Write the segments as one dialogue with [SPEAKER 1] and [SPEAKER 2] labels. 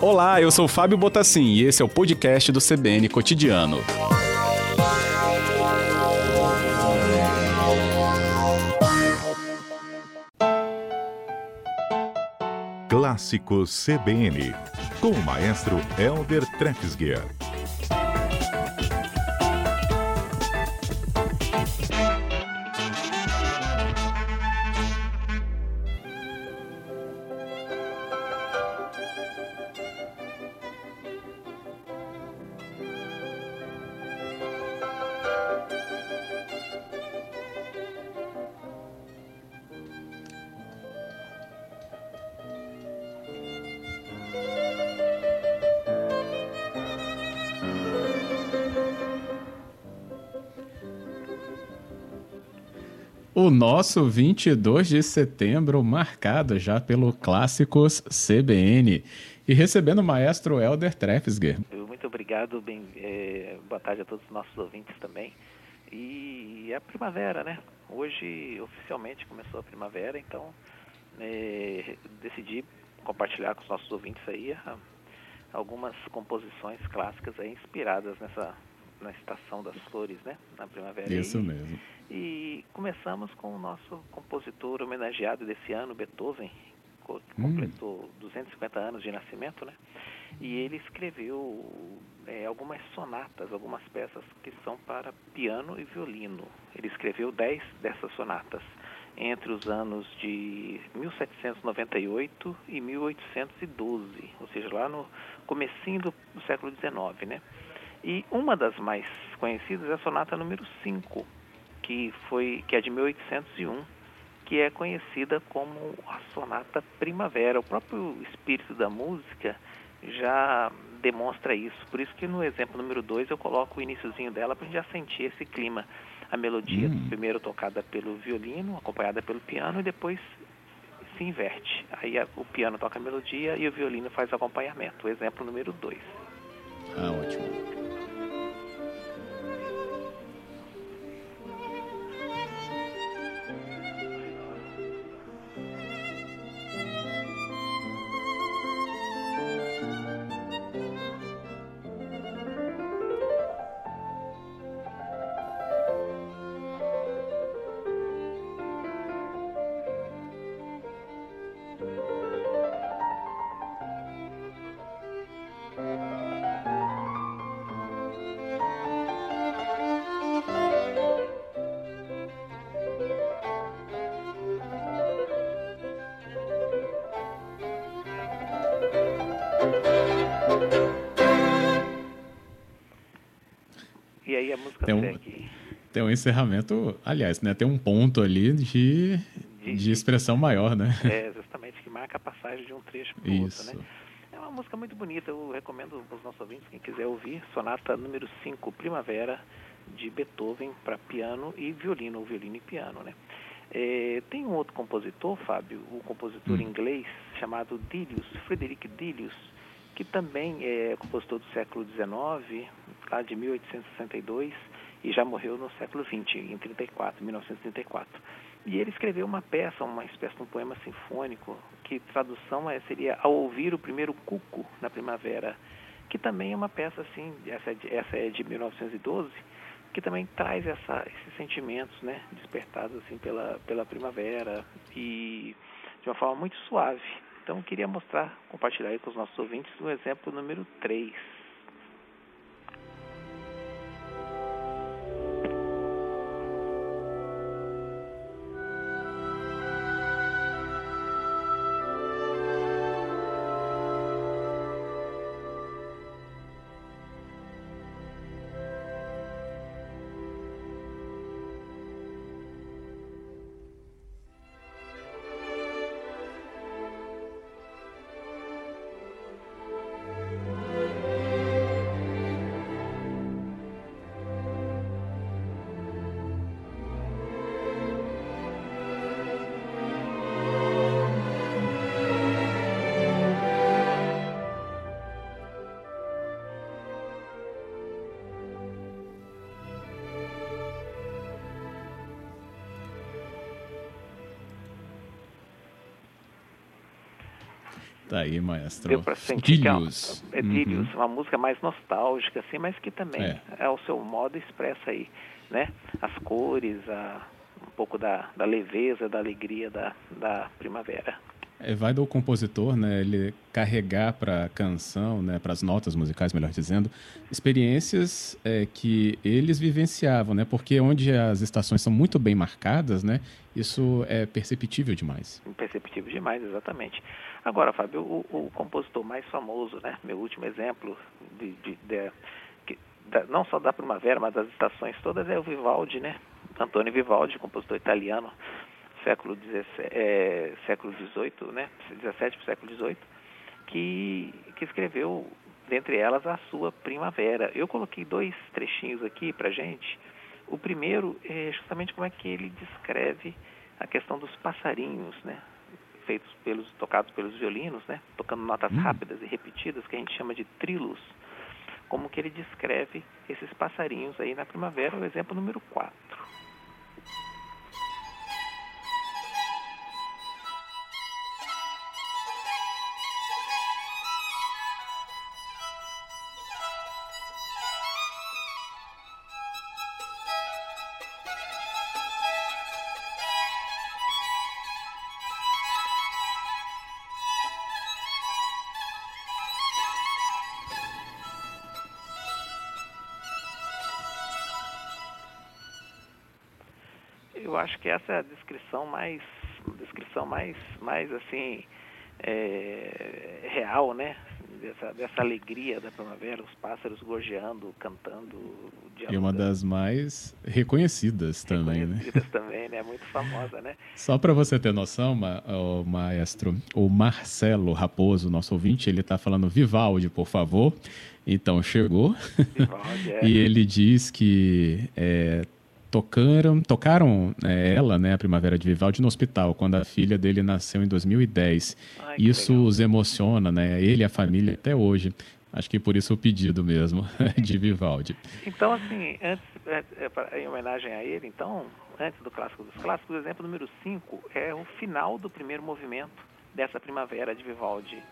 [SPEAKER 1] Olá, eu sou Fábio Botassin e esse é o podcast do CBN Cotidiano.
[SPEAKER 2] Clássico CBN, com o maestro Elder Trefsguier.
[SPEAKER 1] O nosso 22 de setembro marcado já pelo Clássicos CBN e recebendo o maestro Helder Trefsger.
[SPEAKER 3] Muito obrigado, bem, é, boa tarde a todos os nossos ouvintes também. E é a primavera, né? Hoje oficialmente começou a primavera, então é, decidi compartilhar com os nossos ouvintes aí algumas composições clássicas aí inspiradas nessa na estação das flores, né? Na primavera.
[SPEAKER 1] Isso e, mesmo.
[SPEAKER 3] E começamos com o nosso compositor homenageado desse ano, Beethoven, completou hum. 250 anos de nascimento, né? E ele escreveu é, algumas sonatas, algumas peças que são para piano e violino. Ele escreveu 10 dessas sonatas entre os anos de 1798 e 1812, ou seja, lá no comecinho do, do século XIX, né? E uma das mais conhecidas é a sonata número 5, que foi que é de 1801, que é conhecida como a sonata primavera. O próprio espírito da música já demonstra isso. Por isso que no exemplo número 2 eu coloco o iníciozinho dela para a gente já sentir esse clima. A melodia hum. primeiro tocada pelo violino, acompanhada pelo piano e depois se inverte. Aí a, o piano toca a melodia e o violino faz o acompanhamento. O exemplo número 2.
[SPEAKER 1] Ah, ótimo.
[SPEAKER 3] A música
[SPEAKER 1] tem um,
[SPEAKER 3] segue.
[SPEAKER 1] Tem um encerramento, aliás, né? Tem um ponto ali de, de, de expressão maior, né?
[SPEAKER 3] É, justamente, que marca a passagem de um trecho para o outro, né? É uma música muito bonita, eu recomendo para os nossos ouvintes, quem quiser ouvir, sonata número 5, Primavera, de Beethoven para piano e violino, ou violino e piano, né? É, tem um outro compositor, Fábio, um compositor hum. inglês chamado Dilius, Frederick Dilius, que também é compositor do século XIX, lá de 1862, e já morreu no século XX, em 34, 1934. E ele escreveu uma peça, uma espécie de um poema sinfônico, que tradução é, seria Ao ouvir o primeiro cuco na primavera, que também é uma peça assim, essa é de, essa é de 1912, que também traz essa, esses sentimentos, né, despertados assim pela pela primavera e de uma forma muito suave. Então, eu queria mostrar, compartilhar com os nossos ouvintes o exemplo número 3.
[SPEAKER 1] Tá aí, maestro.
[SPEAKER 3] Deu para sentir Dílios. que é, uma, é uhum. uma música mais nostálgica, assim, mas que também é. é o seu modo expressa aí, né? As cores, a, um pouco da, da leveza, da alegria da, da primavera.
[SPEAKER 1] É, vai do compositor, né, ele carregar para a canção, né, para as notas musicais, melhor dizendo, experiências é, que eles vivenciavam, né, porque onde as estações são muito bem marcadas, né, isso é perceptível demais.
[SPEAKER 3] Perceptível demais, exatamente. Agora, Fábio, o, o compositor mais famoso, né, meu último exemplo de, de, de que, da, não só da primavera, mas das estações todas é o Vivaldi, né, Antônio Vivaldi, compositor italiano século XVII, é, século XVIII, né, 17 para o século XVIII, que, que escreveu, dentre elas, a sua Primavera. Eu coloquei dois trechinhos aqui para gente. O primeiro é justamente como é que ele descreve a questão dos passarinhos, né, feitos pelos tocados pelos violinos, né, tocando notas hum. rápidas e repetidas que a gente chama de trilos. Como que ele descreve esses passarinhos aí na primavera, o exemplo número 4. Eu acho que essa é a descrição mais, descrição mais, mais assim, é, real, né? Dessa, dessa alegria da primavera, os pássaros gorjeando, cantando.
[SPEAKER 1] E uma das mais reconhecidas também,
[SPEAKER 3] né? reconhecidas né? também, né? Muito famosa, né?
[SPEAKER 1] Só para você ter noção, ma, o maestro, o Marcelo Raposo, nosso ouvinte, ele está falando Vivaldi, por favor. Então chegou. Vivaldi, é. e ele diz que é, tocaram, tocaram é, ela, né, a Primavera de Vivaldi, no hospital, quando a filha dele nasceu em 2010. Ai, isso os emociona, né, ele e a família até hoje. Acho que por isso o pedido mesmo de Vivaldi.
[SPEAKER 3] Então, assim, antes, é, é, em homenagem a ele, então, antes do Clássico dos Clássicos, o exemplo número 5 é o final do primeiro movimento dessa Primavera de Vivaldi.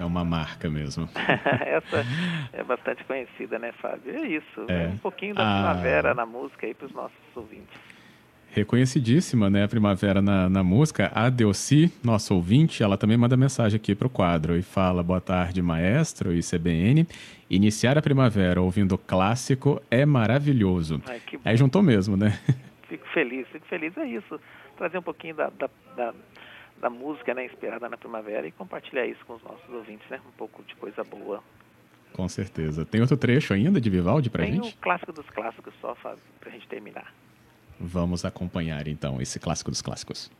[SPEAKER 1] É uma marca mesmo.
[SPEAKER 3] Essa é bastante conhecida, né, Fábio? É isso. É. Um pouquinho da a... primavera na música aí para os nossos ouvintes.
[SPEAKER 1] Reconhecidíssima, né, a primavera na, na música. A Delci, nosso ouvinte, ela também manda mensagem aqui para o quadro e fala: Boa tarde, maestro e CBN. Iniciar a primavera ouvindo clássico é maravilhoso. Ai, Aí juntou mesmo, né?
[SPEAKER 3] Fico feliz, fico feliz. É isso. Trazer um pouquinho da, da, da da música né, inspirada na primavera e compartilhar isso com os nossos ouvintes, né? Um pouco de coisa boa.
[SPEAKER 1] Com certeza. Tem outro trecho ainda de Vivaldi pra
[SPEAKER 3] Tem
[SPEAKER 1] gente?
[SPEAKER 3] Tem o clássico dos clássicos só, Fábio, pra gente terminar.
[SPEAKER 1] Vamos acompanhar então esse clássico dos clássicos.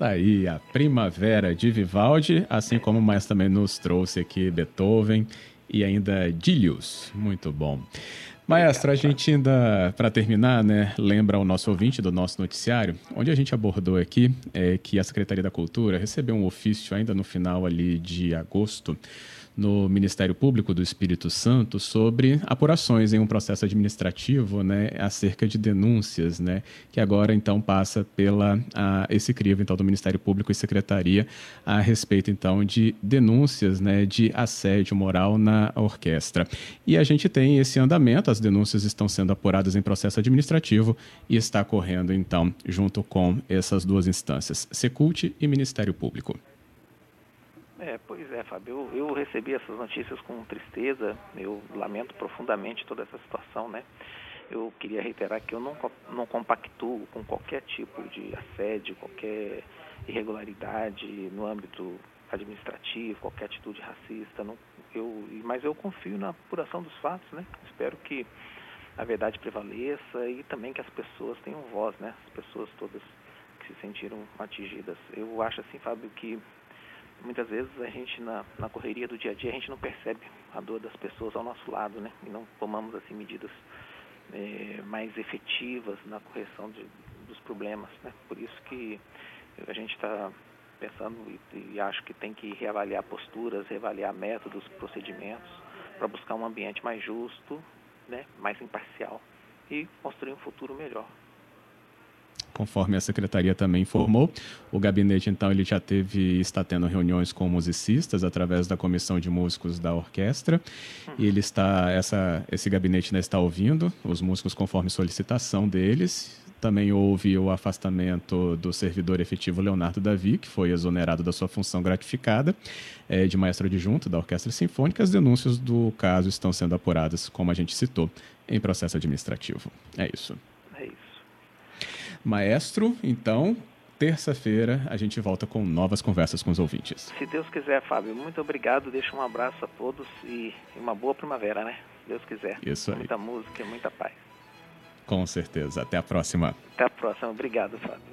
[SPEAKER 1] Tá aí a Primavera de Vivaldi, assim como mais também nos trouxe aqui Beethoven e ainda Dilius. Muito bom. Maestro, a gente ainda, para terminar, né, lembra o nosso ouvinte do nosso noticiário, onde a gente abordou aqui é, que a Secretaria da Cultura recebeu um ofício ainda no final ali de agosto no Ministério Público do Espírito Santo sobre apurações em um processo administrativo, né, acerca de denúncias, né, que agora então passa pela a, esse crivo então do Ministério Público e Secretaria a respeito então de denúncias, né, de assédio moral na orquestra. E a gente tem esse andamento, as denúncias estão sendo apuradas em processo administrativo e está correndo então junto com essas duas instâncias, Secult e Ministério Público.
[SPEAKER 3] É, pois é, Fábio. Eu, eu recebi essas notícias com tristeza. Eu lamento profundamente toda essa situação, né? Eu queria reiterar que eu não, não compactuo com qualquer tipo de assédio, qualquer irregularidade no âmbito administrativo, qualquer atitude racista. Não, eu, mas eu confio na apuração dos fatos, né? Espero que a verdade prevaleça e também que as pessoas tenham voz, né? As pessoas todas que se sentiram atingidas. Eu acho assim, Fábio, que muitas vezes a gente na, na correria do dia a dia a gente não percebe a dor das pessoas ao nosso lado, né? E não tomamos assim medidas é, mais efetivas na correção de, dos problemas, né? Por isso que a gente está pensando e, e, acho que tem que reavaliar posturas, reavaliar métodos, procedimentos para buscar um ambiente mais justo, né? Mais imparcial e construir um futuro melhor
[SPEAKER 1] conforme a secretaria também informou. O gabinete, então, ele já teve, está tendo reuniões com musicistas através da comissão de músicos da orquestra. E ele está, essa, esse gabinete né, está ouvindo os músicos conforme solicitação deles. Também houve o afastamento do servidor efetivo Leonardo Davi, que foi exonerado da sua função gratificada é, de maestro adjunto da Orquestra Sinfônica. As denúncias do caso estão sendo apuradas, como a gente citou, em processo administrativo. É isso. Maestro, então, terça-feira a gente volta com novas conversas com os ouvintes.
[SPEAKER 3] Se Deus quiser, Fábio, muito obrigado. Deixo um abraço a todos e uma boa primavera, né? Se Deus quiser.
[SPEAKER 1] Isso aí.
[SPEAKER 3] Muita música e muita paz.
[SPEAKER 1] Com certeza. Até a próxima.
[SPEAKER 3] Até a próxima. Obrigado, Fábio.